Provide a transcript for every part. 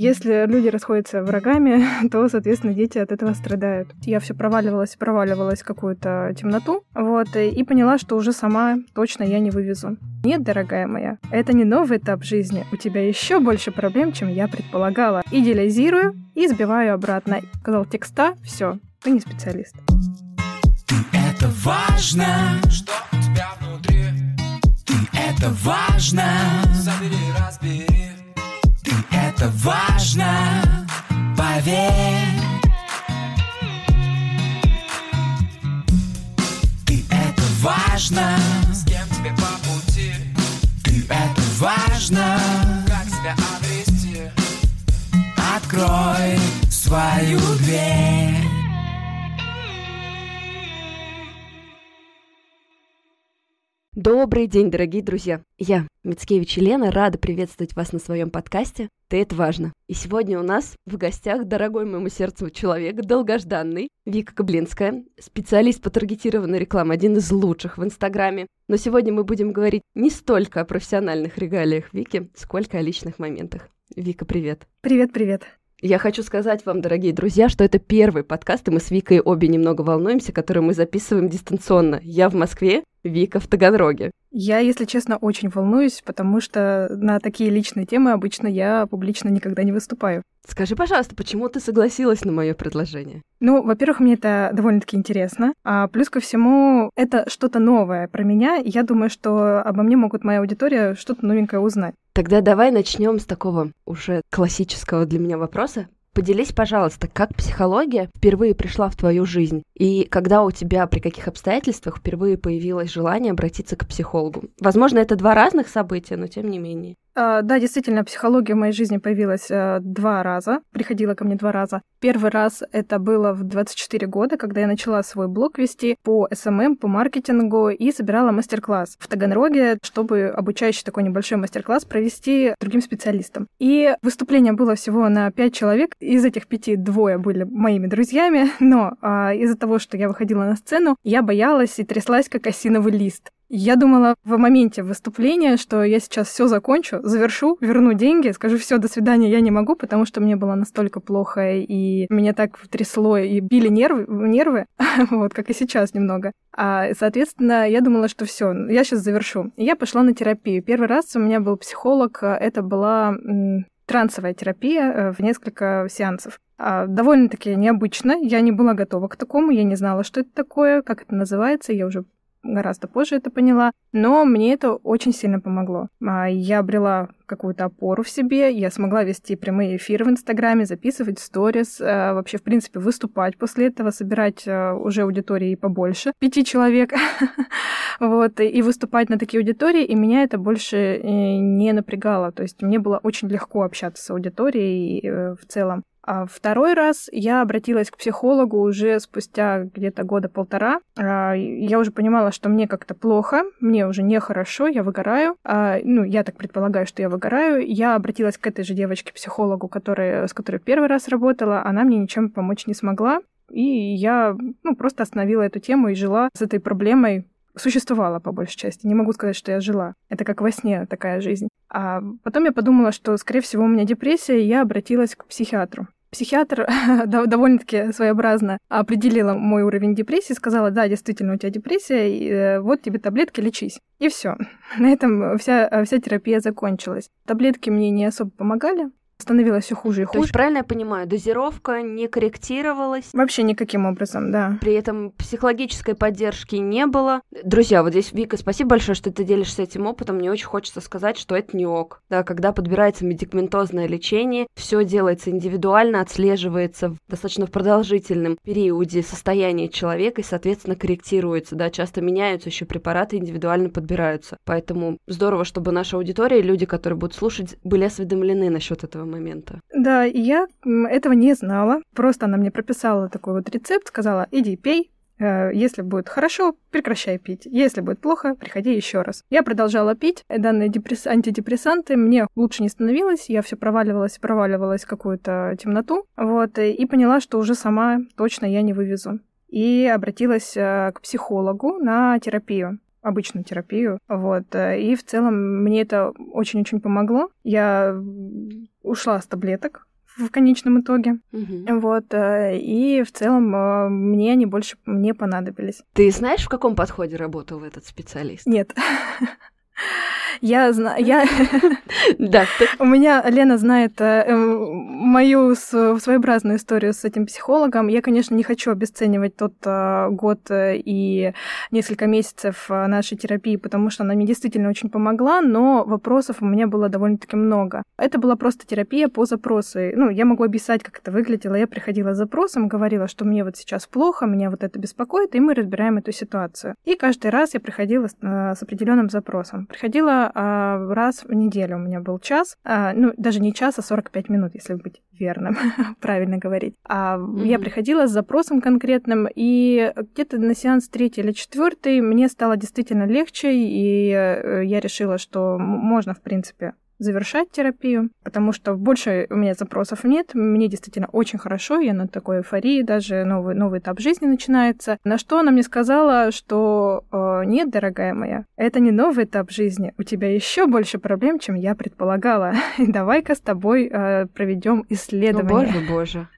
Если люди расходятся врагами, то, соответственно, дети от этого страдают. Я все проваливалась, проваливалась в какую-то темноту, вот, и поняла, что уже сама точно я не вывезу. Нет, дорогая моя, это не новый этап жизни. У тебя еще больше проблем, чем я предполагала. Идеализирую и сбиваю обратно. Сказал текста, все, ты не специалист. Ты это важно, что у тебя внутри. Ты это важно, забери, разбери это важно, поверь. Ты это важно, с кем тебе по пути. Ты это важно, как себя обрести. Открой свою дверь. Добрый день, дорогие друзья! Я, Мицкевич Елена, рада приветствовать вас на своем подкасте «Ты это важно». И сегодня у нас в гостях дорогой моему сердцу человек, долгожданный, Вика Каблинская, специалист по таргетированной рекламе, один из лучших в Инстаграме. Но сегодня мы будем говорить не столько о профессиональных регалиях Вики, сколько о личных моментах. Вика, привет! Привет-привет! Я хочу сказать вам, дорогие друзья, что это первый подкаст, и мы с Викой обе немного волнуемся, который мы записываем дистанционно. Я в Москве, Вика в Таганроге. Я, если честно, очень волнуюсь, потому что на такие личные темы обычно я публично никогда не выступаю. Скажи, пожалуйста, почему ты согласилась на мое предложение? Ну, во-первых, мне это довольно-таки интересно. А плюс ко всему, это что-то новое про меня. И я думаю, что обо мне могут моя аудитория что-то новенькое узнать. Тогда давай начнем с такого уже классического для меня вопроса. Поделись, пожалуйста, как психология впервые пришла в твою жизнь? И когда у тебя, при каких обстоятельствах впервые появилось желание обратиться к психологу? Возможно, это два разных события, но тем не менее. А, да, действительно, психология в моей жизни появилась а, два раза, приходила ко мне два раза. Первый раз это было в 24 года, когда я начала свой блог вести по SMM, эм эм, по маркетингу и собирала мастер-класс в Таганроге, чтобы обучающий такой небольшой мастер-класс провести другим специалистам. И выступление было всего на 5 человек, из этих пяти двое были моими друзьями, но а, из-за того, что я выходила на сцену, я боялась и тряслась, как осиновый лист. Я думала в моменте выступления, что я сейчас все закончу, завершу, верну деньги, скажу все, до свидания, я не могу, потому что мне было настолько плохо, и меня так трясло, и били нервы, нервы вот, как и сейчас немного. А, соответственно, я думала, что все, я сейчас завершу. И я пошла на терапию. Первый раз у меня был психолог, это была трансовая терапия э, в несколько сеансов. А, довольно-таки необычно. Я не была готова к такому, я не знала, что это такое, как это называется, я уже гораздо позже это поняла, но мне это очень сильно помогло. А, я обрела какую-то опору в себе, я смогла вести прямые эфиры в Инстаграме, записывать сторис, а, вообще, в принципе, выступать после этого, собирать а, уже аудитории побольше, пяти человек, вот, и выступать на такие аудитории, и меня это больше э, не напрягало, то есть мне было очень легко общаться с аудиторией э, в целом. А второй раз я обратилась к психологу уже спустя где-то года полтора. А, я уже понимала, что мне как-то плохо, мне уже нехорошо, я выгораю. А, ну, я так предполагаю, что я выгораю. Я обратилась к этой же девочке-психологу, которая, с которой первый раз работала. Она мне ничем помочь не смогла. И я ну, просто остановила эту тему и жила с этой проблемой существовала по большей части. Не могу сказать, что я жила. Это как во сне такая жизнь. А потом я подумала, что, скорее всего, у меня депрессия, и я обратилась к психиатру. Психиатр довольно-таки своеобразно определила мой уровень депрессии, сказала, да, действительно, у тебя депрессия, и э, вот тебе таблетки, лечись. И все. На этом вся, вся терапия закончилась. Таблетки мне не особо помогали, становилось все хуже и хуже. То есть, правильно я понимаю, дозировка не корректировалась? Вообще никаким образом, да. При этом психологической поддержки не было. Друзья, вот здесь, Вика, спасибо большое, что ты делишься этим опытом. Мне очень хочется сказать, что это не ок. Да, когда подбирается медикаментозное лечение, все делается индивидуально, отслеживается в достаточно в продолжительном периоде состояние человека и, соответственно, корректируется. Да, часто меняются еще препараты, индивидуально подбираются. Поэтому здорово, чтобы наша аудитория, люди, которые будут слушать, были осведомлены насчет этого момента. Да, и я этого не знала. Просто она мне прописала такой вот рецепт, сказала, иди пей, э, если будет хорошо, прекращай пить. Если будет плохо, приходи еще раз. Я продолжала пить данные депресс... антидепрессанты. Мне лучше не становилось. Я все проваливалась, проваливалась в какую-то темноту. Вот. И поняла, что уже сама точно я не вывезу. И обратилась э, к психологу на терапию обычную терапию. Вот. Э, и в целом мне это очень-очень помогло. Я ушла с таблеток, в конечном итоге. Мгм. Вот, э, и в целом э, мне они больше не понадобились. Ты знаешь, в каком подходе работал этот специалист? Нет. Я знаю, я, Да, у меня Лена знает э, э, мою своеобразную историю с этим психологом. Я, конечно, не хочу обесценивать тот э, год и несколько месяцев нашей терапии, потому что она мне действительно очень помогла, но вопросов у меня было довольно-таки много. Это была просто терапия по запросу. Ну, я могу описать, как это выглядело. Я приходила с запросом, говорила, что мне вот сейчас плохо, меня вот это беспокоит, и мы разбираем эту ситуацию. И каждый раз я приходила с, с определенным запросом. Приходила а, раз в неделю у меня был час, а, ну, даже не час, а 45 минут, если быть верным, правильно говорить. А я Мгм. приходила с запросом конкретным, и где-то на сеанс третий или четвертый мне стало действительно легче, и э, я решила, что можно, в принципе, завершать терапию, потому что больше у меня запросов нет, мне действительно очень хорошо, я на такой эйфории, даже новый, новый этап жизни начинается. На что она мне сказала, что э, нет, дорогая моя, это не новый этап жизни, у тебя еще больше проблем, чем я предполагала. Давай-ка с тобой э, проведем О, исследование. боже, боже.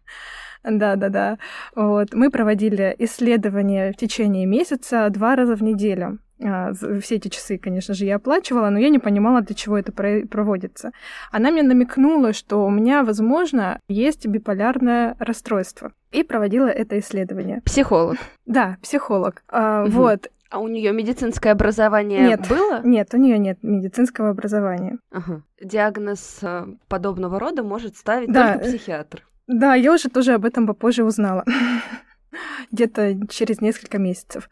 Да, да, да. Вот. Мы проводили исследования в течение месяца два раза в неделю. А, Все эти часы, конечно же, я оплачивала, но я не понимала, для чего это про- проводится. Она мне намекнула, что у меня, возможно, есть биполярное расстройство. И проводила это исследование. Психолог. Да, психолог. А. Вот. А у нее медицинское образование Нет. было? Нет, у нее нет медицинского образования. Ага. Диагноз э, подобного рода может ставить Да. только психиатр. Да, я уже тоже об этом попозже узнала. Где-то через несколько месяцев.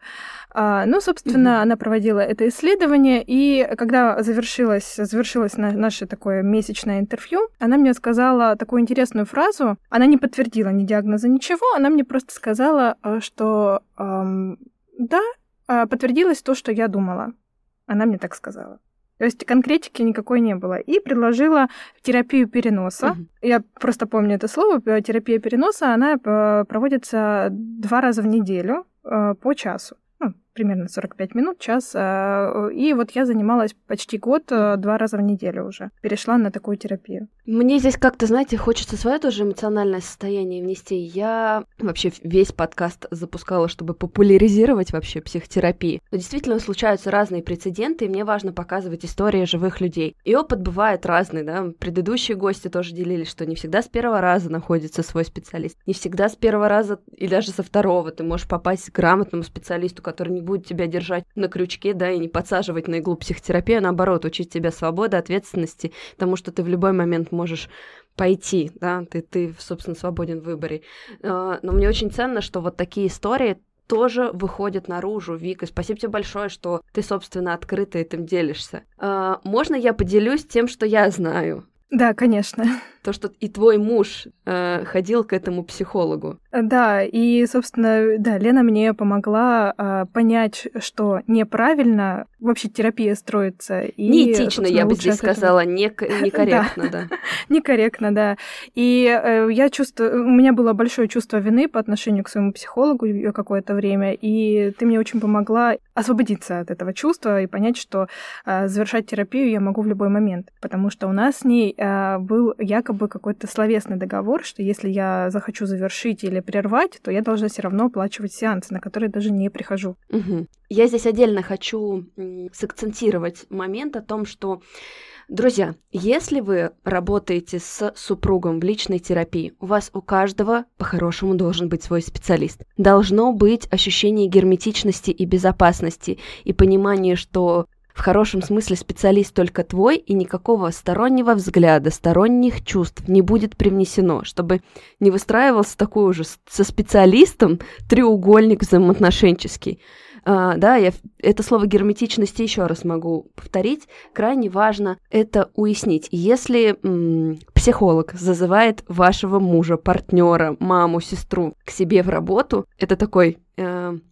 А, ну, собственно, Мгм. она проводила это исследование, и когда завершилось, завершилось на- наше такое месячное интервью, она мне сказала такую интересную фразу. Она не подтвердила ни диагноза, ничего, она мне просто сказала, а, что ам, да, а, подтвердилось то, что я думала. Она мне так сказала. То есть конкретики никакой не было. И предложила терапию переноса. Мгм. Я просто помню это слово. э, Терапия переноса, она э, проводится два раза в неделю э, по часу. Ну, примерно 45 минут, час. И вот я занималась почти год, два раза в неделю уже. Перешла на такую терапию. Мне здесь как-то, знаете, хочется свое тоже эмоциональное состояние внести. Я вообще весь подкаст запускала, чтобы популяризировать вообще психотерапию. Но действительно случаются разные прецеденты, и мне важно показывать истории живых людей. И опыт бывает разный, да. Предыдущие гости тоже делились, что не всегда с первого раза находится свой специалист. Не всегда с первого раза и даже со второго ты можешь попасть к грамотному специалисту, который не будет тебя держать на крючке, да, и не подсаживать на иглу психотерапии, а наоборот, учить тебя свободы, ответственности, тому, что ты в любой момент можешь пойти, да, ты, ты собственно, свободен в выборе. А, Но мне очень ценно, что вот такие истории тоже выходят наружу. Вика, спасибо тебе большое, что ты, собственно, открыто этим делишься. А, Можно я поделюсь тем, что я знаю? Да, конечно. То, что и твой муж э, ходил к этому психологу. Да, и, собственно, да, Лена мне помогла а, понять, что неправильно вообще терапия строится. И, Неэтично, я бы здесь сказала, нек- некорректно, да. Некорректно, да. И э, я чувствую, у меня было большое чувство вины по отношению к своему психологу э, какое-то время, и ты мне очень помогла освободиться от этого чувства и понять, что э, завершать терапию я могу в любой момент, потому что у нас с ней э, был якобы какой-то словесный договор, что если я захочу завершить или прервать, то я должна все равно оплачивать сеансы, на которые даже не прихожу. Мгм. Я здесь отдельно хочу сакцентировать момент о том, что, друзья, если вы работаете с супругом в личной терапии, у вас у каждого по-хорошему должен быть свой специалист. Должно быть ощущение герметичности и безопасности и понимание, что в хорошем смысле специалист только твой, и никакого стороннего взгляда, сторонних чувств не будет привнесено, чтобы не выстраивался такой уже со специалистом треугольник взаимоотношенческий. А, да, я это слово герметичности еще раз могу повторить. Крайне важно это уяснить. Если м, психолог зазывает вашего мужа, партнера, маму, сестру к себе в работу, это такой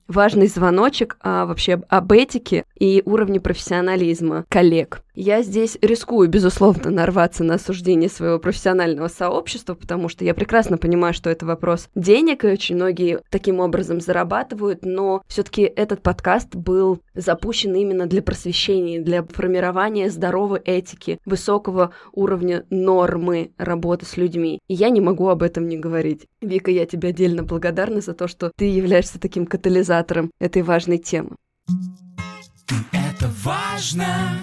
важный звоночек а, вообще об этике и уровне профессионализма коллег. Я здесь рискую, безусловно, нарваться на осуждение своего профессионального сообщества, потому что я прекрасно понимаю, что это вопрос денег, и очень многие таким образом зарабатывают, но все-таки этот подкаст был запущен именно для просвещения, для формирования здоровой этики, высокого уровня нормы работы с людьми. И я не могу об этом не говорить. Вика, я тебе отдельно благодарна за то, что ты являешься таким катализатором этой важной темы. Это важно.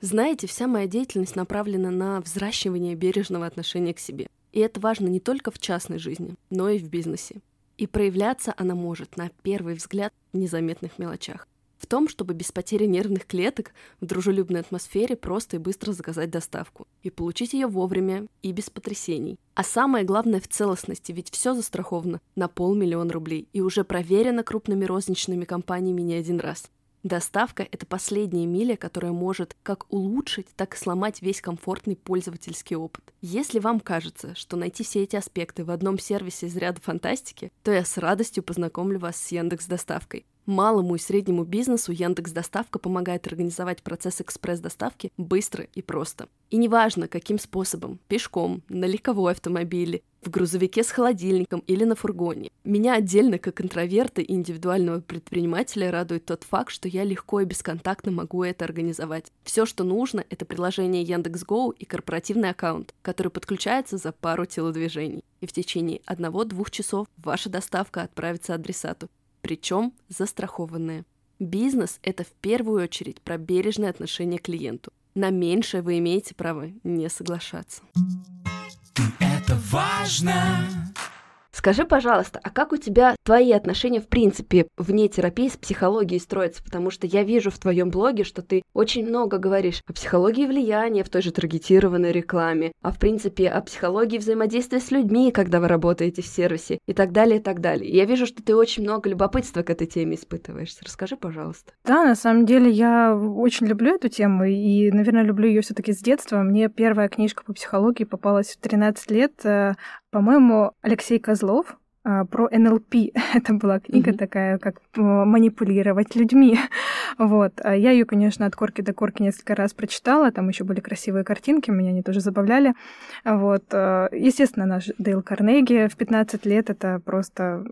Знаете, вся моя деятельность направлена на взращивание бережного отношения к себе. И это важно не только в частной жизни, но и в бизнесе. И проявляться она может, на первый взгляд, в незаметных мелочах. В том, чтобы без потери нервных клеток в дружелюбной атмосфере просто и быстро заказать доставку. И получить ее вовремя и без потрясений. А самое главное в целостности, ведь все застраховано на полмиллиона рублей и уже проверено крупными розничными компаниями не один раз. Доставка — это последняя миля, которая может как улучшить, так и сломать весь комфортный пользовательский опыт. Если вам кажется, что найти все эти аспекты в одном сервисе из ряда фантастики, то я с радостью познакомлю вас с Яндекс Доставкой. Малому и среднему бизнесу Яндекс Доставка помогает организовать процесс экспресс-доставки быстро и просто. И неважно, каким способом – пешком, на легковой автомобиле, в грузовике с холодильником или на фургоне. Меня отдельно, как интроверта и индивидуального предпринимателя, радует тот факт, что я легко и бесконтактно могу это организовать. Все, что нужно, это приложение Яндекс.Гоу и корпоративный аккаунт, который подключается за пару телодвижений. И в течение одного-двух часов ваша доставка отправится адресату причем застрахованные. Бизнес – это в первую очередь про бережное отношение к клиенту. На меньшее вы имеете право не соглашаться. Это важно. Скажи, пожалуйста, а как у тебя твои отношения, в принципе, вне терапии с психологией строятся? Потому что я вижу в твоем блоге, что ты очень много говоришь о психологии влияния в той же таргетированной рекламе, а в принципе о психологии взаимодействия с людьми, когда вы работаете в сервисе и так далее, и так далее. Я вижу, что ты очень много любопытства к этой теме испытываешь. Расскажи, пожалуйста. Да, на самом деле я очень люблю эту тему и, наверное, люблю ее все-таки с детства. Мне первая книжка по психологии попалась в 13 лет. Э, по-моему, Алексей Козлов а, про НЛП. Это была книга mm-hmm. такая, как манипулировать людьми. Вот. А я ее, конечно, от корки до корки несколько раз прочитала. Там еще были красивые картинки, меня они тоже забавляли. Вот. А, естественно, наш Дейл Карнеги в 15 лет это просто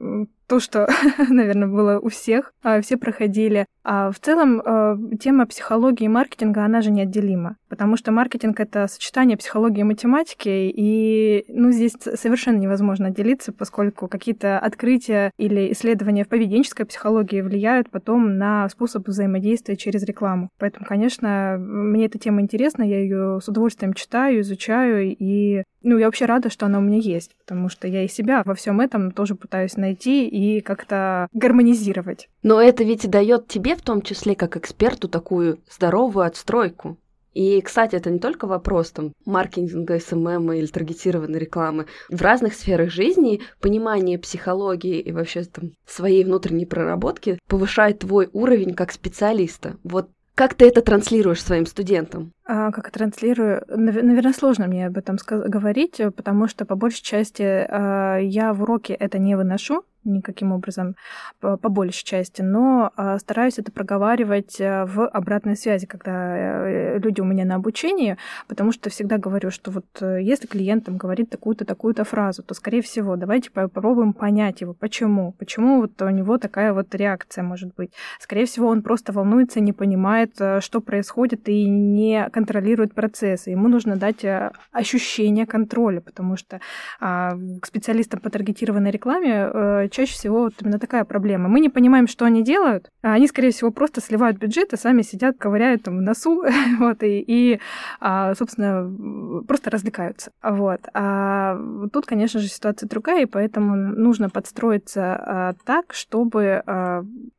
то, что, наверное, было у всех, все проходили. А в целом тема психологии и маркетинга, она же неотделима, потому что маркетинг — это сочетание психологии и математики, и ну, здесь совершенно невозможно отделиться, поскольку какие-то открытия или исследования в поведенческой психологии влияют потом на способ взаимодействия через рекламу. Поэтому, конечно, мне эта тема интересна, я ее с удовольствием читаю, изучаю, и ну, я вообще рада, что она у меня есть, потому что я и себя во всем этом тоже пытаюсь найти и как-то гармонизировать. Но это ведь дает тебе, в том числе как эксперту, такую здоровую отстройку. И, кстати, это не только вопрос там, маркетинга, SMM или таргетированной рекламы. В разных сферах жизни понимание психологии и вообще там, своей внутренней проработки повышает твой уровень как специалиста. Вот как ты это транслируешь своим студентам? А, как транслирую? Наверное, сложно мне об этом говорить, потому что по большей части а, я в уроке это не выношу, никаким образом, по, большей части, но а, стараюсь это проговаривать а, в обратной связи, когда а, люди у меня на обучении, потому что всегда говорю, что вот э, если клиент там говорит такую-то, такую-то фразу, то, скорее всего, давайте попробуем понять его, почему, почему вот у него такая вот реакция может быть. Скорее всего, он просто волнуется, не понимает, э, что происходит и не контролирует процессы. Ему нужно дать ощущение контроля, потому что а, к специалистам по таргетированной рекламе чаще всего вот именно такая проблема. Мы не понимаем, что они делают, а они, скорее всего, просто сливают бюджет и сами сидят, ковыряют там в носу, вот, и, и а, собственно, просто развлекаются. Вот. А тут, конечно же, ситуация другая, и поэтому нужно подстроиться а, так, чтобы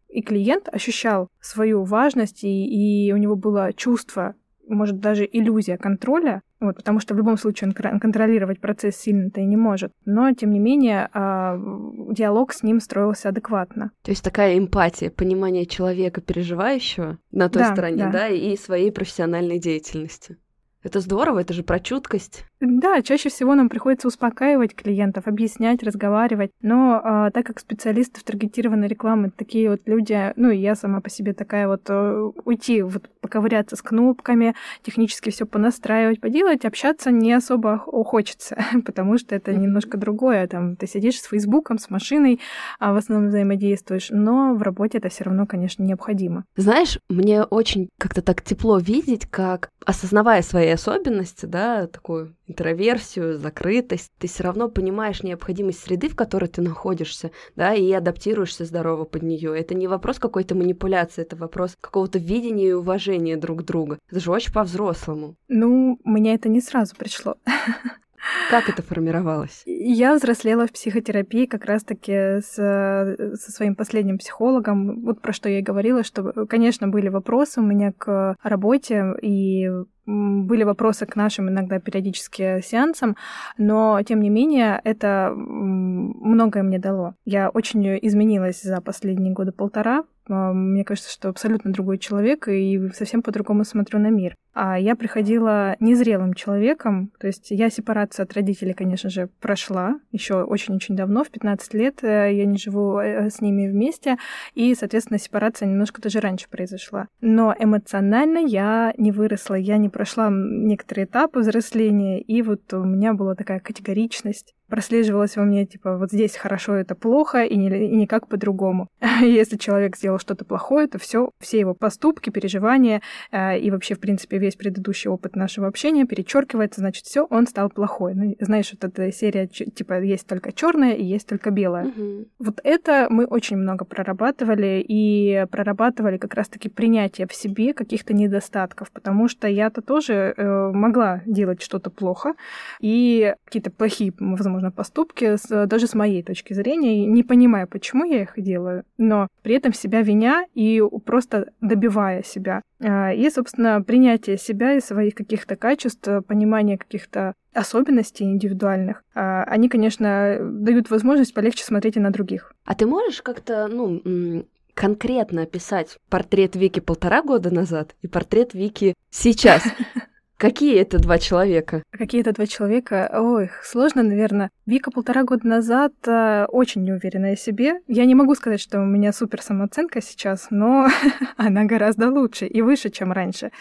и клиент ощущал свою важность, и, и у него было чувство может, даже иллюзия контроля, вот, потому что в любом случае он контролировать процесс сильно-то и не может. Но, тем не менее, э, диалог с ним строился адекватно. То есть такая эмпатия, понимание человека, переживающего на той да, стороне, да. да, и своей профессиональной деятельности. Это здорово, это же про чуткость. Да, чаще всего нам приходится успокаивать клиентов, объяснять, разговаривать. Но а, так как специалисты в таргетированной рекламы такие вот люди, ну и я сама по себе такая вот э, уйти, вот поковыряться с кнопками, технически все понастраивать, поделать, общаться не особо хочется, потому что это немножко другое. Там ты сидишь с Фейсбуком, с машиной, а в основном взаимодействуешь, но в работе это все равно, конечно, необходимо. Знаешь, мне очень как-то так тепло видеть, как осознавая свои особенности, да, такую интроверсию, закрытость, ты все равно понимаешь необходимость среды, в которой ты находишься, да, и адаптируешься здорово под нее. Это не вопрос какой-то манипуляции, это вопрос какого-то видения и уважения друг друга. Это же очень по-взрослому. Ну, мне это не сразу пришло. Как это формировалось? Я взрослела в психотерапии как раз-таки с, со своим последним психологом. Вот про что я и говорила, что, конечно, были вопросы у меня к работе, и были вопросы к нашим иногда периодически сеансам, но тем не менее это многое мне дало. Я очень изменилась за последние годы полтора. А, мне кажется, что абсолютно другой человек и совсем по-другому смотрю на мир. А я приходила незрелым человеком, то есть я сепарацию от родителей, конечно же, прошла еще очень-очень давно, в 15 лет э, я не живу э, с ними вместе, и, соответственно, сепарация немножко даже раньше произошла. Но эмоционально я не выросла, я не прошла некоторые этапы взросления, и вот у меня была такая категоричность прослеживалось во мне, типа, вот здесь хорошо, это плохо, и, не, и никак по-другому. Если человек сделал что-то плохое, то все, все его поступки, переживания э, и вообще, в принципе, весь предыдущий опыт нашего общения перечеркивается, значит, все, он стал плохой. Ну, знаешь, вот эта серия, типа, есть только черное и есть только белое. Угу. Вот это мы очень много прорабатывали, и прорабатывали как раз-таки принятие в себе каких-то недостатков, потому что я-то тоже э, могла делать что-то плохо, и какие-то плохие, возможно, поступки, с, даже с моей точки зрения, не понимая, почему я их делаю, но при этом себя виня и просто добивая себя. А, и, собственно, принятие себя и своих каких-то качеств, понимание каких-то особенностей индивидуальных, а, они, конечно, дают возможность полегче смотреть и на других. А ты можешь как-то, ну, конкретно описать портрет Вики полтора года назад и портрет Вики сейчас? Какие это два человека? Какие это два человека? Ой, сложно, наверное. Вика полтора года назад э, очень неуверенная в себе. Я не могу сказать, что у меня супер самооценка сейчас, но она гораздо лучше и выше, чем раньше.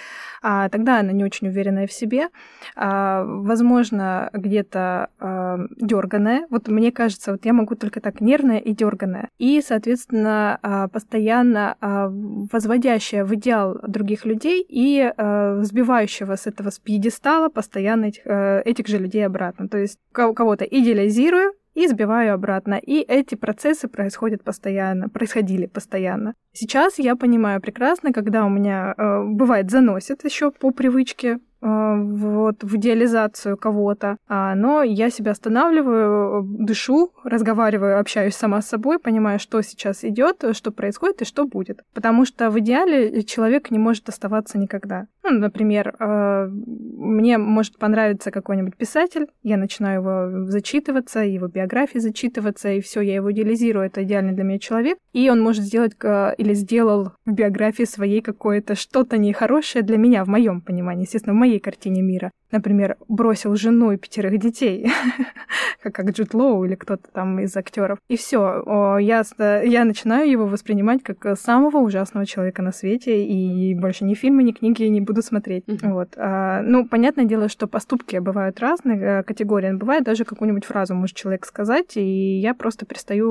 А тогда она не очень уверенная в себе. А, возможно, где-то а, дерганая. Вот мне кажется, вот я могу только так нервная и дерганая. И, соответственно, а, постоянно а, возводящая в идеал других людей и а, сбивающего с этого с пьедестала постоянно этих, э, этих же людей обратно. То есть кого-то идеализирую, и сбиваю обратно. И эти процессы происходят постоянно, происходили постоянно. Сейчас я понимаю прекрасно, когда у меня э, бывает заносит еще по привычке вот, в идеализацию кого-то. А, но я себя останавливаю, дышу, разговариваю, общаюсь сама с собой, понимаю, что сейчас идет, что происходит и что будет. Потому что в идеале человек не может оставаться никогда. Ну, например, а, мне может понравиться какой-нибудь писатель, я начинаю его зачитываться, его биографии зачитываться, и все, я его идеализирую, это идеальный для меня человек, и он может сделать или сделал в биографии своей какое-то что-то нехорошее для меня, в моем понимании, естественно, в моей картине мира например, бросил жену и пятерых детей, как Джуд Лоу или кто-то там из актеров. И все, я, я начинаю его воспринимать как самого ужасного человека на свете, и больше ни фильмы, ни книги не буду смотреть. Mm-hmm. Вот. А, ну, понятное дело, что поступки бывают разные, э, категории. Бывает даже какую-нибудь фразу может человек сказать, и я просто перестаю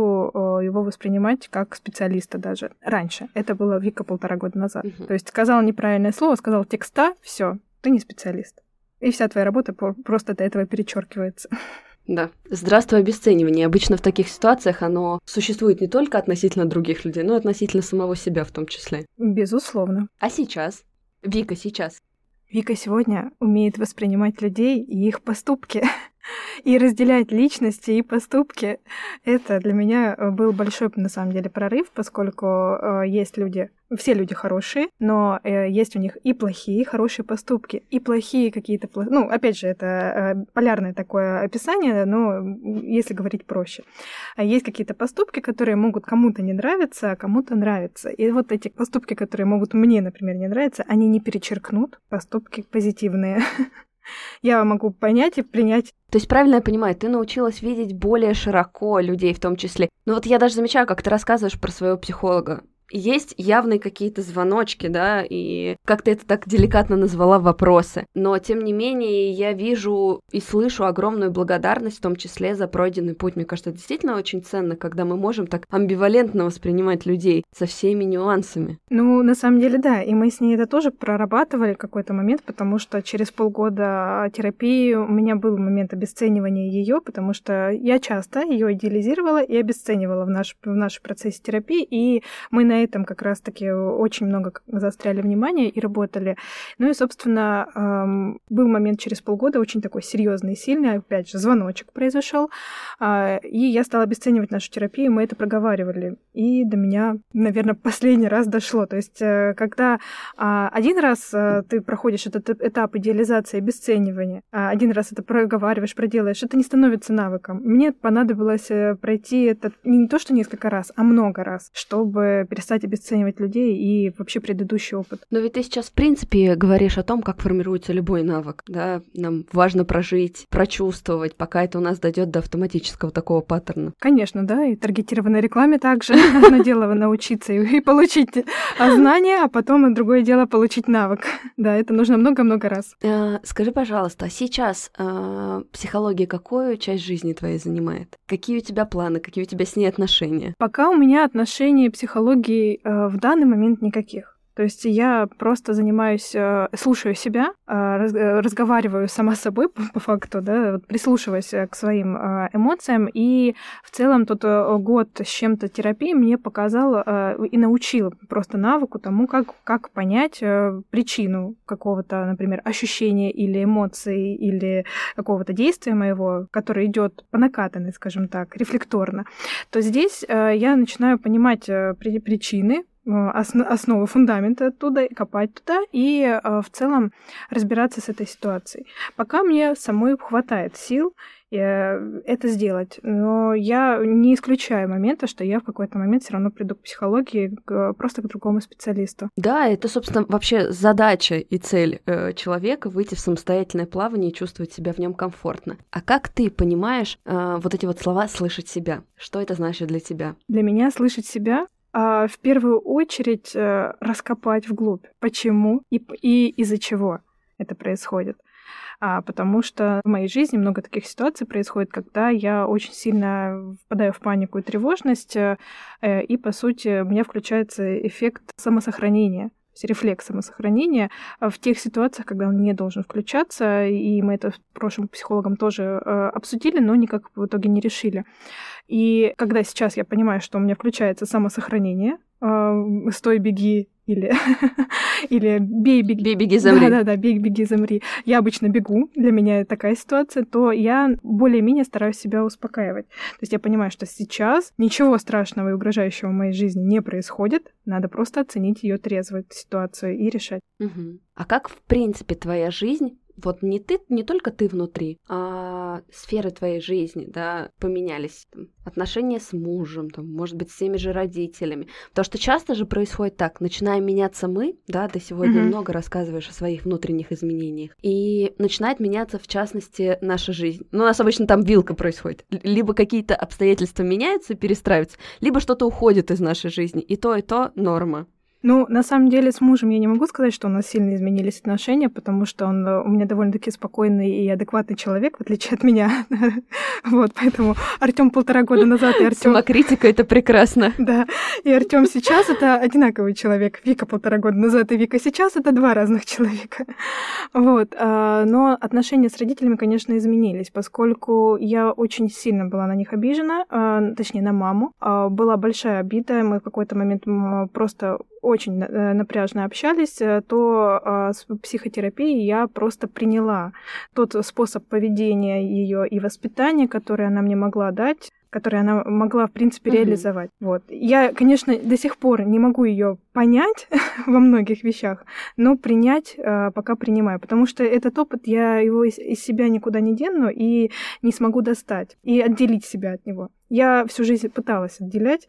его воспринимать как специалиста даже. Раньше. Это было Вика полтора года назад. Mm-hmm. То есть сказал неправильное слово, сказал текста, все, ты не специалист. И вся твоя работа просто до этого перечеркивается. Да. Здравствуй, обесценивание. Обычно в таких ситуациях оно существует не только относительно других людей, но и относительно самого себя в том числе. Безусловно. А сейчас? Вика, сейчас. Вика сегодня умеет воспринимать людей и их поступки. и разделять личности и поступки. Это для меня э, был большой, на самом деле, прорыв, поскольку э, есть люди, все люди хорошие, но э, есть у них и плохие, хорошие поступки, и плохие какие-то... Ну, опять же, это э, полярное такое описание, но если говорить проще. А есть какие-то поступки, которые могут кому-то не нравиться, а кому-то нравиться. И вот эти поступки, которые могут мне, например, не нравиться, они не перечеркнут поступки позитивные. я могу понять и принять. То есть, правильно я понимаю, ты научилась видеть более широко людей в том числе. Ну вот я даже замечаю, как ты рассказываешь про своего психолога есть явные какие-то звоночки, да, и как ты это так деликатно назвала вопросы. Но, тем не менее, я вижу и слышу огромную благодарность, в том числе за пройденный путь. Мне кажется, это действительно очень ценно, когда мы можем так амбивалентно воспринимать людей со всеми нюансами. Ну, на самом деле, да. И мы с ней это тоже прорабатывали какой-то момент, потому что через полгода терапии у меня был момент обесценивания ее, потому что я часто ее идеализировала и обесценивала в, наш, в нашем процессе терапии, и мы на этом как раз-таки очень много заостряли внимание и работали. Ну и, собственно, был момент через полгода очень такой серьезный и сильный, опять же, звоночек произошел, а, и я стала обесценивать нашу терапию, мы это проговаривали. И до меня, наверное, последний раз дошло. То есть, э, когда а, один раз э, ты проходишь этот этап идеализации, обесценивания, а один раз это проговариваешь, проделаешь, это не становится навыком. Мне понадобилось э, пройти это не то, что несколько раз, а много раз, чтобы перестать перестать обесценивать людей и вообще предыдущий опыт. Но ведь ты сейчас, в принципе, говоришь о том, как формируется любой навык, да? Нам важно прожить, прочувствовать, пока это у нас дойдет до автоматического такого паттерна. Конечно, да, и таргетированной рекламе также одно дело научиться и получить знания, а потом другое дело получить навык. Да, это нужно много-много раз. Э, скажи, пожалуйста, а сейчас психология какую часть жизни твоей занимает? Какие у тебя планы, какие у тебя с ней отношения? Пока у меня отношения психологии э, в данный момент никаких. То есть я просто занимаюсь, э, слушаю себя, э, разговариваю сама с собой по факту, да, прислушиваясь к своим эмоциям. И в целом тот год с чем-то терапии мне показал и научил просто навыку тому, как, как понять причину какого-то, например, ощущения или эмоции, или какого-то действия моего, которое идет по накатанной, скажем так, рефлекторно, то здесь я начинаю понимать причины, Э, основы фундамента оттуда, копать туда и э, в целом разбираться с этой ситуацией. Пока мне самой хватает сил э, это сделать, но я не исключаю момента, что я в какой-то момент все равно приду к психологии к, просто к другому специалисту. Да, это, собственно, вообще задача и цель э, человека выйти в самостоятельное плавание и чувствовать себя в нем комфортно. А как ты понимаешь э, вот эти вот слова «слышать себя»? Что это значит для тебя? Для меня слышать себя а, в первую очередь э, раскопать вглубь, почему и, и из-за чего это происходит. А, потому что в моей жизни много таких ситуаций происходит, когда я очень сильно впадаю в панику и тревожность, э, и, по сути, у меня включается эффект самосохранения есть рефлекс самосохранения в тех ситуациях, когда он не должен включаться, и мы это с прошлым психологом тоже э, обсудили, но никак в итоге не решили. И когда сейчас я понимаю, что у меня включается самосохранение, э, стой, беги, или, или бей, беги. Бей, беги, замри. Да-да-да, бей, беги, замри. Я обычно бегу, для меня такая ситуация, то я более-менее стараюсь себя успокаивать. То есть я понимаю, что сейчас ничего страшного и угрожающего в моей жизни не происходит, надо просто оценить ее трезвую ситуацию и решать. Угу. А как, в принципе, твоя жизнь вот не ты, не только ты внутри, а сферы твоей жизни, да, поменялись. Там, отношения с мужем, там, может быть, с теми же родителями. Потому что часто же происходит так, начинаем меняться мы, да, ты сегодня mm-hmm. много рассказываешь о своих внутренних изменениях, и начинает меняться, в частности, наша жизнь. Ну, у нас обычно там вилка происходит. Либо какие-то обстоятельства меняются, перестраиваются, либо что-то уходит из нашей жизни. И то, и то норма. Ну, на самом деле, с мужем я не могу сказать, что у нас сильно изменились отношения, потому что он э, у меня довольно-таки спокойный и адекватный человек, в отличие от меня. вот, поэтому Артем полтора года назад и Артем. Самокритика это прекрасно. да. И Артем сейчас это одинаковый человек. Вика полтора года назад и Вика сейчас это два разных человека. вот. А, но отношения с родителями, конечно, изменились, поскольку я очень сильно была на них обижена, а, точнее, на маму. А, была большая обида. Мы в какой-то момент просто очень э, напряжно общались, э, то а, с психотерапией я просто приняла тот способ поведения ее и воспитания, который она мне могла дать, которые она могла, в принципе, Мгм. реализовать. Вот. Я, конечно, до сих пор не могу ее понять во многих вещах, но принять э, пока принимаю, потому что этот опыт, я его из, из себя никуда не дену и не смогу достать, и отделить себя от него. Я всю жизнь пыталась отделять,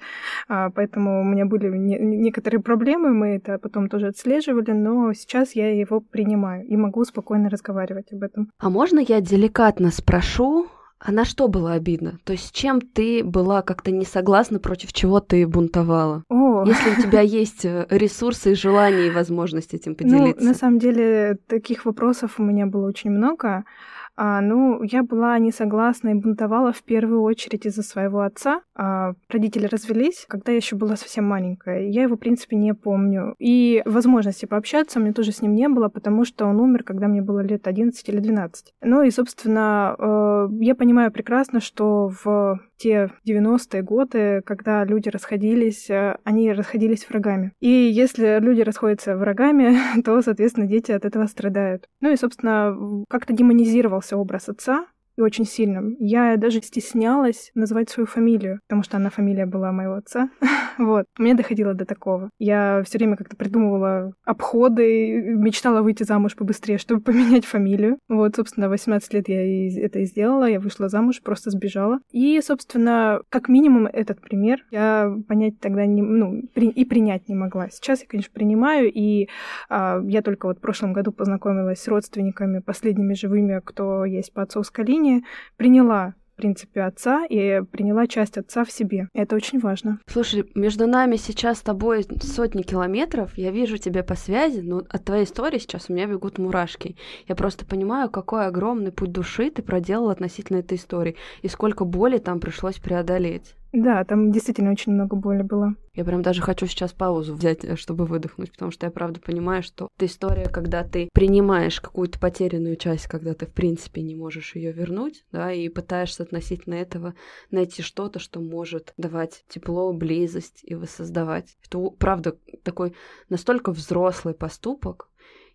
а, поэтому у меня были не- некоторые проблемы, мы это потом тоже отслеживали, но сейчас я его принимаю и могу спокойно разговаривать об этом. А можно я деликатно спрошу, а на что было обидно? То есть с чем ты была как-то не согласна, против чего ты бунтовала? О, Если у тебя есть э, ресурсы и желание и возможность этим ну, поделиться. на самом деле, таких вопросов у меня было очень много. А, ну, я была не согласна и бунтовала в первую очередь из-за своего отца. А, родители развелись, когда я еще была совсем маленькая. Я его, в принципе, не помню. И возможности пообщаться у меня тоже с ним не было, потому что он умер, когда мне было лет 11 или 12. Ну и, собственно, э, я понимаю прекрасно, что в те 90-е годы, когда люди расходились, э, они расходились врагами. И если люди расходятся врагами, то, соответственно, дети от этого страдают. Ну и, собственно, как-то демонизировался образ отца, и очень сильным. Я даже стеснялась называть свою фамилию, потому что она фамилия была моего отца. вот. Меня доходило до такого. Я все время как-то придумывала обходы, мечтала выйти замуж побыстрее, чтобы поменять фамилию. Вот, собственно, в 18 лет я и это и сделала. Я вышла замуж, просто сбежала. И, собственно, как минимум этот пример я понять тогда не, ну, при- и принять не могла. Сейчас я, конечно, принимаю, и а, я только вот в прошлом году познакомилась с родственниками, последними живыми, кто есть по отцовской линии, приняла в принципе, отца и приняла часть отца в себе. Это очень важно. Слушай, между нами сейчас с тобой сотни километров, я вижу тебя по связи, но от твоей истории сейчас у меня бегут мурашки. Я просто понимаю, какой огромный путь души ты проделал относительно этой истории, и сколько боли там пришлось преодолеть. Да, там действительно очень много боли было. Я прям даже хочу сейчас паузу взять, э, чтобы выдохнуть, потому что я правда понимаю, что это история, когда ты принимаешь какую-то потерянную часть, когда ты в принципе не можешь ее вернуть, да, и пытаешься относительно этого найти что-то, что может давать тепло, близость и воссоздавать. Это правда такой настолько взрослый поступок,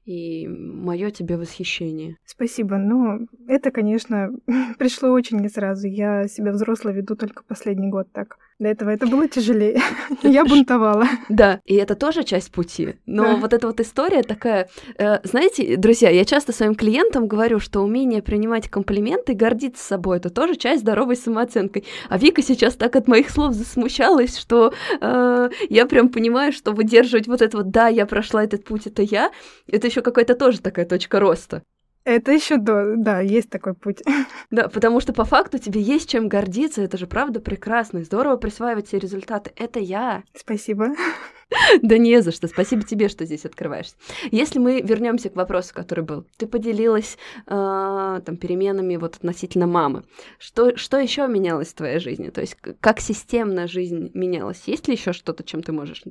и мое тебе восхищение. Спасибо. Но это, конечно, пришло очень не сразу. Я себя взрослой веду только последний год так. До этого это было тяжелее. Я бунтовала. Да, и это тоже часть пути. Но Да. вот эта вот история такая... э, знаете, друзья, я часто своим клиентам говорю, что умение принимать комплименты и гордиться собой — это тоже часть здоровой самооценкой. А Вика сейчас так от моих слов засмущалась, что э, я прям понимаю, что выдерживать вот это вот «да, я прошла этот путь, это я», это еще какая-то тоже такая точка роста. Это еще до... Да, есть такой путь. Да, потому что по факту тебе есть чем гордиться, это же правда прекрасно, здорово присваивать себе результаты. Это я. Спасибо. Да не за что. Спасибо тебе, что здесь открываешься. Если мы вернемся к вопросу, который был, ты поделилась э, там переменами вот относительно мамы. Что что еще менялось в твоей жизни? То есть как системно жизнь менялась? Есть ли еще что-то, чем ты можешь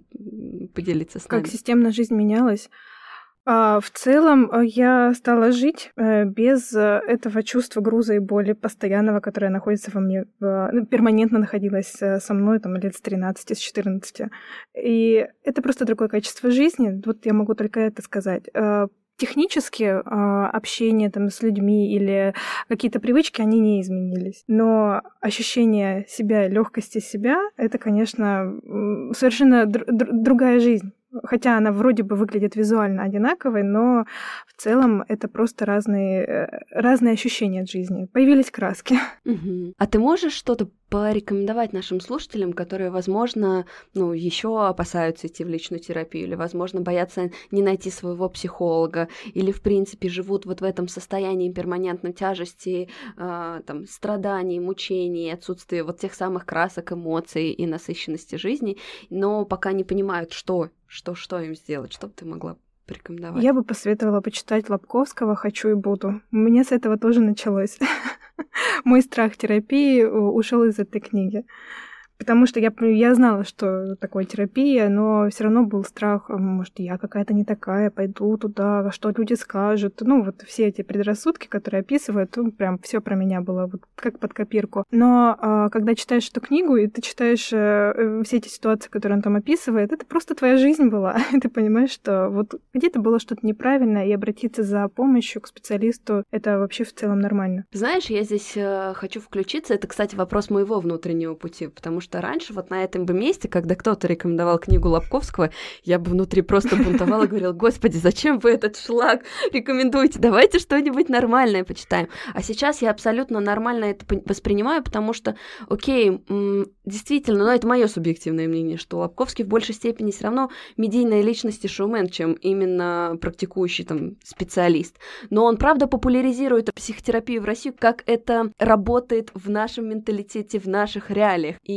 поделиться с нами? Как системно жизнь менялась. А, в целом э, я стала жить э, без э, этого чувства груза и боли постоянного, которое находится во мне, ну, перманентно находилось со мной там лет с 13, с 14. И это просто другое качество жизни. Вот я могу только это сказать. Технически э, общение там с людьми или какие-то привычки, они не изменились. Но ощущение себя, легкости себя, это, конечно, совершенно др- другая жизнь. Хотя она вроде бы выглядит визуально одинаковой, но в целом это просто разные, э, разные ощущения от жизни. Появились краски. Мгм. А ты можешь что-то порекомендовать нашим слушателям, которые, возможно, ну, еще опасаются идти в личную терапию, или, возможно, боятся не найти своего психолога, или, в принципе, живут вот в этом состоянии перманентной тяжести, а, там, страданий, мучений, отсутствия вот тех самых красок, эмоций и насыщенности жизни, но пока не понимают, что, что, что им сделать, что бы ты могла порекомендовать? Я бы посоветовала почитать Лобковского «Хочу и буду». У меня с этого тоже началось. Мой страх терапии ушел из этой книги. Потому что я, я знала, что такое терапия, но все равно был страх, а, может, я какая-то не такая, пойду туда, что люди скажут. Ну, вот все эти предрассудки, которые описывают, ну, прям все про меня было вот как под копирку. Но а, когда читаешь эту книгу, и ты читаешь а, все эти ситуации, которые он там описывает, это просто твоя жизнь была. ты понимаешь, что вот где-то было что-то неправильно, и обратиться за помощью к специалисту это вообще в целом нормально. Знаешь, я здесь э, хочу включиться. Это, кстати, вопрос моего внутреннего пути, потому что раньше вот на этом бы месте, когда кто-то рекомендовал книгу Лобковского, я бы внутри просто бунтовала и говорила, господи, зачем вы этот шлак рекомендуете? Давайте что-нибудь нормальное почитаем. А сейчас я абсолютно нормально это воспринимаю, потому что, окей, действительно, но это мое субъективное мнение, что Лобковский в большей степени все равно медийная личность и шоумен, чем именно практикующий там специалист. Но он, правда, популяризирует психотерапию в России, как это работает в нашем менталитете, в наших реалиях. И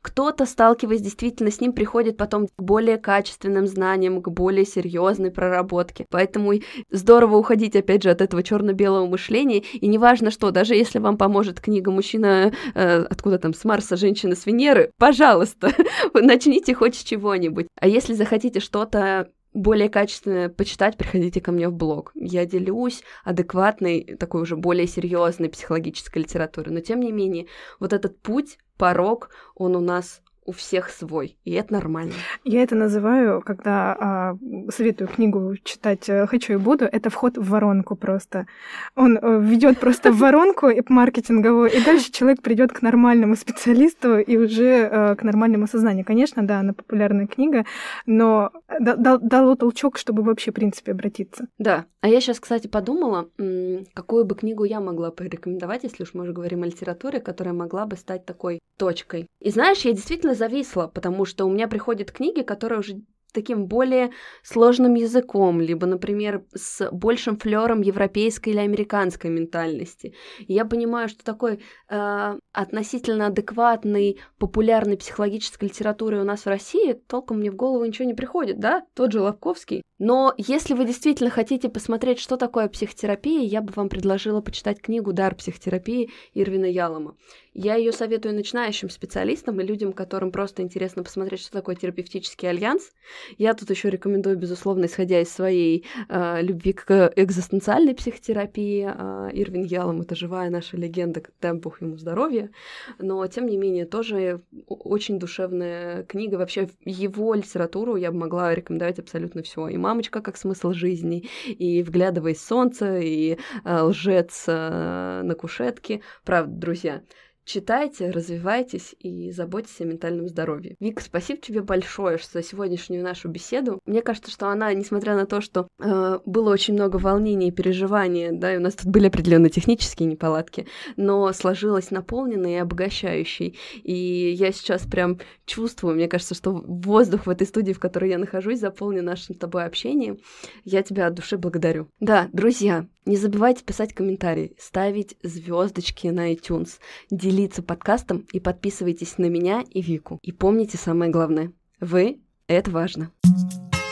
кто-то, сталкиваясь действительно с ним, приходит потом к более качественным знаниям, к более серьезной проработке. Поэтому здорово уходить, опять же, от этого черно-белого мышления. И неважно что, даже если вам поможет книга «Мужчина э, откуда там с Марса, женщина с Венеры», пожалуйста, начните хоть с чего-нибудь. А если захотите что-то более качественно почитать, приходите ко мне в блог. Я делюсь адекватной, такой уже более серьезной психологической литературой. Но тем не менее, вот этот путь, порог, он у нас у всех свой, и это нормально. Я это называю, когда а, советую книгу читать э, «Хочу и буду», это вход в воронку просто. Он э, ведет просто в воронку маркетинговую, и дальше человек придет к нормальному специалисту и уже а, к нормальному сознанию. Конечно, да, она популярная книга, но дал, дало толчок, чтобы вообще, в принципе, обратиться. Да. А я сейчас, кстати, подумала, какую бы книгу я могла порекомендовать, если уж мы уже говорим о литературе, которая могла бы стать такой точкой. И знаешь, я действительно зависла, потому что у меня приходят книги, которые уже таким более сложным языком, либо, например, с большим флером европейской или американской ментальности. И я понимаю, что такой э, относительно адекватной, популярной психологической литературы у нас в России толком мне в голову ничего не приходит, да? Тот же Лобковский. Но если вы действительно хотите посмотреть, что такое психотерапия, я бы вам предложила почитать книгу «Дар психотерапии» Ирвина Ялома. Я ее советую начинающим специалистам и людям, которым просто интересно посмотреть, что такое терапевтический альянс. Я тут еще рекомендую, безусловно, исходя из своей э, любви к экзистенциальной психотерапии. Э, Ирвин Ялом — это живая наша легенда, дай бог ему здоровья. Но, тем не менее, тоже очень душевная книга. Вообще, его литературу я бы могла рекомендовать абсолютно все. И «Мамочка» как смысл жизни, и «Вглядываясь солнце», и э, «Лжец э, на кушетке». Правда, друзья, Читайте, развивайтесь и заботьтесь о ментальном здоровье. Вика, спасибо тебе большое за сегодняшнюю нашу беседу. Мне кажется, что она, несмотря на то, что э, было очень много волнений и переживаний, да, и у нас тут были определенные технические неполадки, но сложилась наполненной и обогащающей. И я сейчас прям чувствую, мне кажется, что воздух в этой студии, в которой я нахожусь, заполнен нашим с тобой общением. Я тебя от души благодарю. Да, друзья, не забывайте писать комментарии, ставить звездочки на iTunes, делиться подкастом и подписывайтесь на меня и Вику. И помните самое главное, вы — это важно. thank you